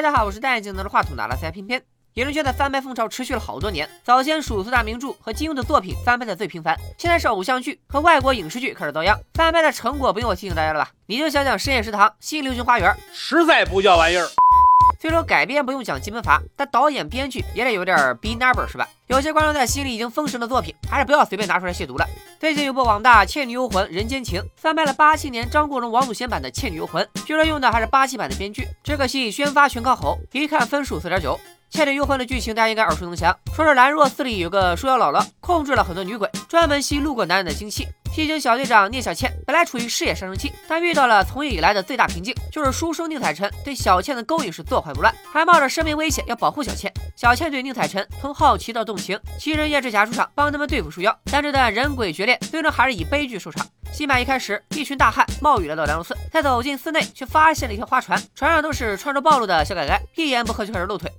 大家好，我是戴眼镜拿着话筒的拉塞偏偏。影视圈的翻拍风潮持续了好多年，早先数四大名著和金庸的作品翻拍的最频繁，现在是偶像剧和外国影视剧开始遭殃，翻拍的成果不用我提醒大家了吧？你就想想深夜食堂、新流星花园，实在不叫玩意儿。虽说改编不用讲基本法，但导演编剧也得有点 B number 是吧？有些观众在心里已经封神的作品，还是不要随便拿出来亵渎了。最近有部网大《倩女幽魂》人间情翻拍了八七年张国荣、王祖贤版的《倩女幽魂》，据说用的还是八七版的编剧，只可惜宣发全靠吼，一看分数四点九。《倩女幽魂》的剧情大家应该耳熟能详，说是兰若寺里有个书妖姥姥，控制了很多女鬼，专门吸路过男人的精气。提醒小队长聂小倩，本来处于事业上升期，但遇到了从业以来的最大瓶颈，就是书生宁采臣对小倩的勾引是坐怀不乱，还冒着生命危险要保护小倩。小倩对宁采臣从好奇到动情，七人夜至假出场帮他们对付树妖，但这段人鬼决裂最终还是以悲剧收场。戏码一开始，一群大汉冒雨来到梁龙寺，在走进寺内，却发现了一条花船，船上都是穿着暴露的小改改，一言不合就开始露腿。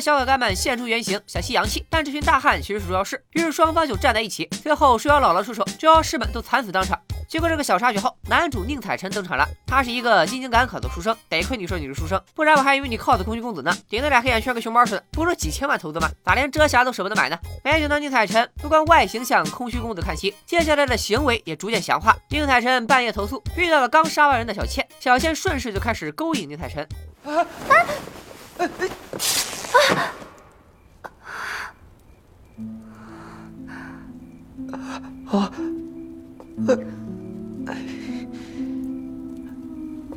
小可哥们现出原形，想吸阳气，但这群大汉其实是捉妖师，于是双方就站在一起。最后，蛇妖姥姥出手，捉妖师们都惨死当场。经过这个小插曲后，男主宁采臣登场了。他是一个进京赶考的书生，得亏你说你是书生，不然我还以为你 cos 空虚公子呢。顶那俩黑眼圈跟熊猫似的，不是几千万投资吗？咋连遮瑕都舍不得买呢？没想到宁采臣不光外形像空虚公子看齐，接下来的行为也逐渐强化。宁采臣半夜投宿，遇到了刚杀完人的小倩，小倩顺势就开始勾引宁采臣。啊！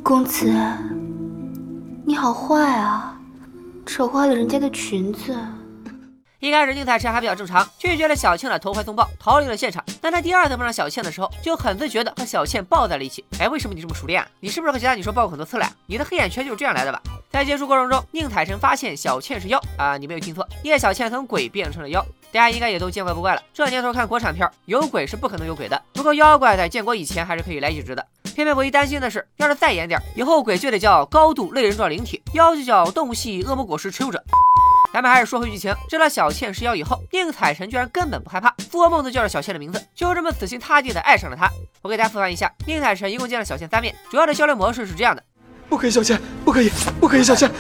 公子，你好坏啊，扯坏了人家的裙子。一开始宁采臣还比较正常，拒绝了小倩的投怀送抱，逃离了现场。但他第二次碰上小倩的时候，就很自觉的和小倩抱在了一起。哎，为什么你这么熟练？啊你是不是和其他女生抱过很多次了？你的黑眼圈就是这样来的吧？在接触过程中，宁采臣发现小倩是妖啊，你没有听错，叶小倩从鬼变成了妖。大家应该也都见怪不怪了。这年头看国产片，有鬼是不可能有鬼的。不过妖怪在建国以前还是可以来几只的。偏偏唯一担心的是，要是再严点，以后鬼就得叫高度类人状灵体，妖就叫动物系恶魔果实持有者。咱们还是说回剧情，知道小倩是妖以后，宁采臣居然根本不害怕，做梦都叫着小倩的名字，就这么死心塌地的爱上了她。我给大家复盘一下，宁采臣一共见了小倩三面，主要的交流模式是这样的：不可以，小倩，不可以，不可以，小倩。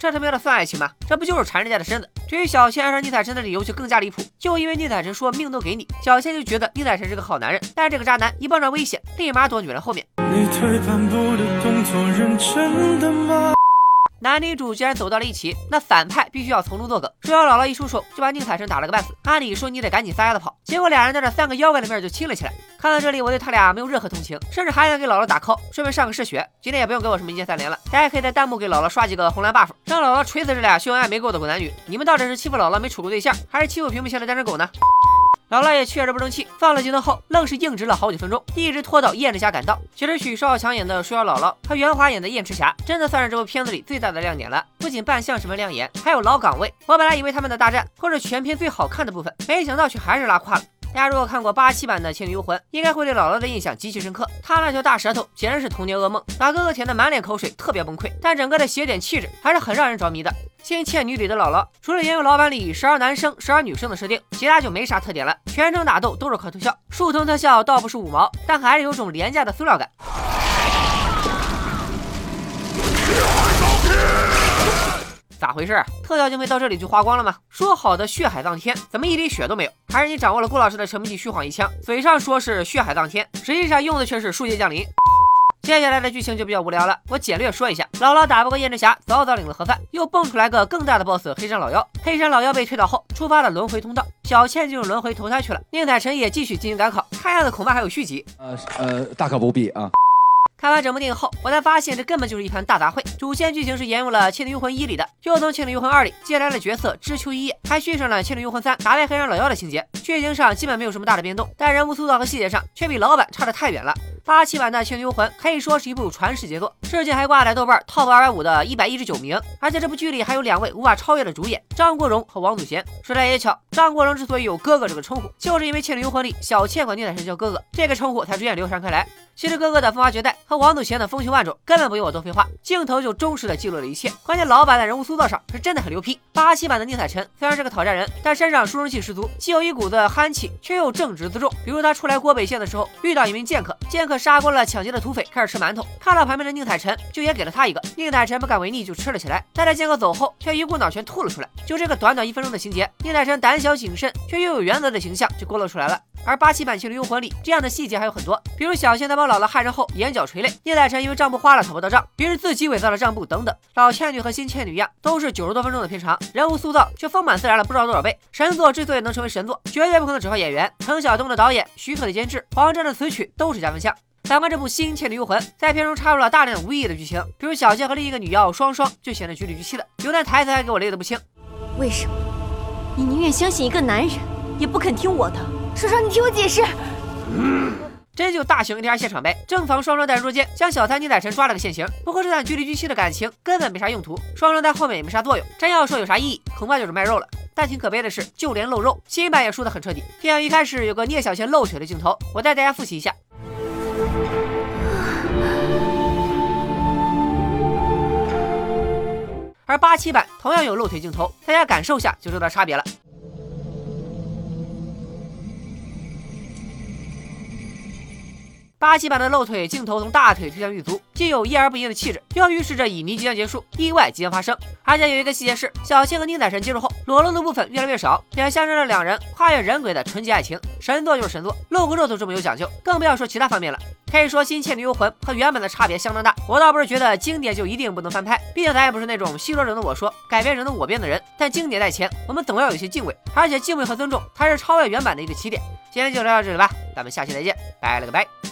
这他喵的算爱情吗？这不就是缠人家的身子？至于小倩爱上宁采臣的理由就更加离谱，就因为宁采臣说命都给你，小倩就觉得宁采臣是个好男人。但这个渣男一碰上危险，立马躲女人后面。你退半步的动作认真的吗男女主既然走到了一起，那反派必须要从中作梗。说要姥姥一出手就把宁采臣打了个半死，按理说你得赶紧撒丫子跑，结果俩人当着三个妖怪的面就亲了起来。看到这里，我对他俩没有任何同情，甚至还想给姥姥打 call，顺便上个嗜血。今天也不用给我什么一键三连了，大家可以在弹幕给姥姥刷几个红蓝 buff，让姥姥锤死这俩秀恩爱没够的狗男女。你们到底是欺负姥姥没处过对象，还是欺负屏幕前的单身狗呢？姥姥也确实不争气，放了镜头后愣是硬直了好几分钟，一直拖到燕赤霞赶到。其实许绍强演的书妖姥姥和袁华演的燕赤霞，真的算是这部片子里最大的亮点了。不仅扮相十分亮眼，还有老岗位。我本来以为他们的大战会是全片最好看的部分，没想到却还是拉胯了。大家如果看过八七版的《倩女幽魂》，应该会对姥姥的印象极其深刻。她那条大舌头简直是童年噩梦，把哥哥舔得满脸口水，特别崩溃。但整个的邪典气质还是很让人着迷的。新《倩女》里的姥姥，除了沿用老版里十二男生十二女生的设定，其他就没啥特点了。全程打斗都是靠特效，树藤特效倒不是五毛，但还是有种廉价的塑料感。咋回事？特效经费到这里就花光了吗？说好的血海葬天，怎么一滴血都没有？还是你掌握了顾老师的沉迷剂虚晃一枪，嘴上说是血海葬天，实际上用的却是树叶降临。接下来的剧情就比较无聊了，我简略说一下：姥姥打不过燕赤霞，早早领了盒饭，又蹦出来个更大的 boss 黑山老妖。黑山老妖被推倒后，触发了轮回通道，小倩进入轮回投胎去了。宁采臣也继续进行赶考，看样子恐怕还有续集。呃呃，大可不必啊。看完整部电影后，我才发现这根本就是一盘大杂烩。主线剧情是沿用了《倩女幽魂一》里的，又从《倩女幽魂二》里借来了角色知秋一叶，还续上了《倩女幽魂三》打败黑山老妖的情节。剧情上基本没有什么大的变动，但人物塑造和细节上却比老版差得太远了。八七版的《倩女幽魂》可以说是一部传世杰作，至今还挂在豆瓣 TOP 二百五的一百一十九名。而且这部剧里还有两位无法超越的主演张国荣和王祖贤。说来也巧，张国荣之所以有哥哥这个称呼，就是因为《倩女幽魂》里小倩管宁采臣叫哥哥，这个称呼才逐渐流传开来。其实哥哥的风华绝代和王祖贤的风情万种，根本不用我多废话，镜头就忠实的记录了一切。关键老板在人物塑造上是真的很牛批。八七版的宁采臣虽然是个讨债人，但身上书生气十足，既有一股子憨气，却又正直自重。比如他出来郭北县的时候，遇到一名剑客，剑客杀光了抢劫的土匪，开始吃馒头，看到旁边的宁采臣，就也给了他一个。宁采臣不敢违逆，就吃了起来。但在剑客走后，却一股脑全吐了出来。就这个短短一分钟的情节，宁采臣胆小谨慎却又有原则的形象就勾勒出来了。而八七版《倩女幽魂》里这样的细节还有很多，比如小倩在帮姥姥害人后眼角垂泪，聂采臣因为账簿花了讨不到账，别人自己伪造了账簿等等。老倩女和新倩女一样，都是九十多分钟的片长，人物塑造却丰满自然了不知道多少倍。神作之所以能成为神作，绝对不可能只靠演员。陈晓东的导演，徐克的监制，黄沾的词曲都是加分项。反观这部新《倩女幽魂》，在片中插入了大量无意义的剧情，比如小倩和另一个女妖双双就显得局里局气的，有段台词还给我累得不轻。为什么？你宁愿相信一个男人，也不肯听我的？双双，你听我解释。嗯真就大型 NTR 现场呗！正房双双带人捉奸，将小三宁采臣抓了个现行。不过这段局里局气的感情根本没啥用途，双双在后面也没啥作用。真要说有啥意义，恐怕就是卖肉了。但挺可悲的是，就连露肉，新版也输得很彻底。电影一开始有个聂小倩露腿的镜头，我带大家复习一下。而八七版同样有露腿镜头，大家感受下就知道差别了。八七版的露腿镜头从大腿推向玉足，既有一而不淫的气质，又预示着乙醚即将结束，意外即将发生。而且有一个细节是，小倩和宁采臣接触后，裸露的部分越来越少，也象征着两人跨越人鬼的纯洁爱情。神作就是神作，露个肉都这么有讲究，更不要说其他方面了。可以说新《倩女幽魂》和原本的差别相当大。我倒不是觉得经典就一定不能翻拍，毕竟咱也不是那种戏说人的我说，改编人的我编的人。但经典在前，我们总要有些敬畏，而且敬畏和尊重才是超越原版的一个起点。今天就聊到这里吧，咱们下期再见，拜了个拜。